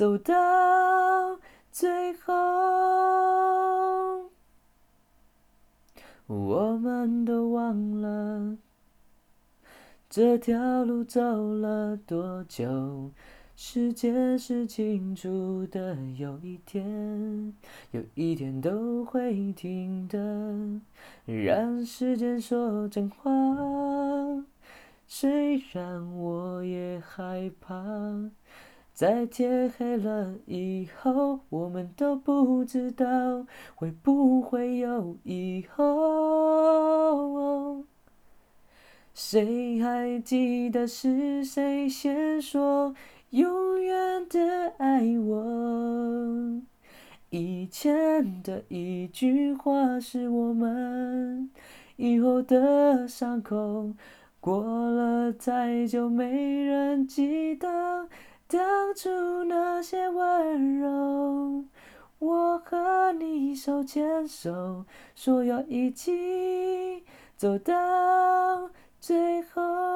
走到最后。我们都忘了这条路走了多久。时间是清楚的，有一天，有一天都会停的。让时间说真话，虽然我也害怕，在天黑了以后，我们都不知道会不会有以后。谁还记得是谁先说？永远的爱我，以前的一句话是我们以后的伤口。过了太久，没人记得当初那些温柔。我和你手牵手，说要一起走到最后。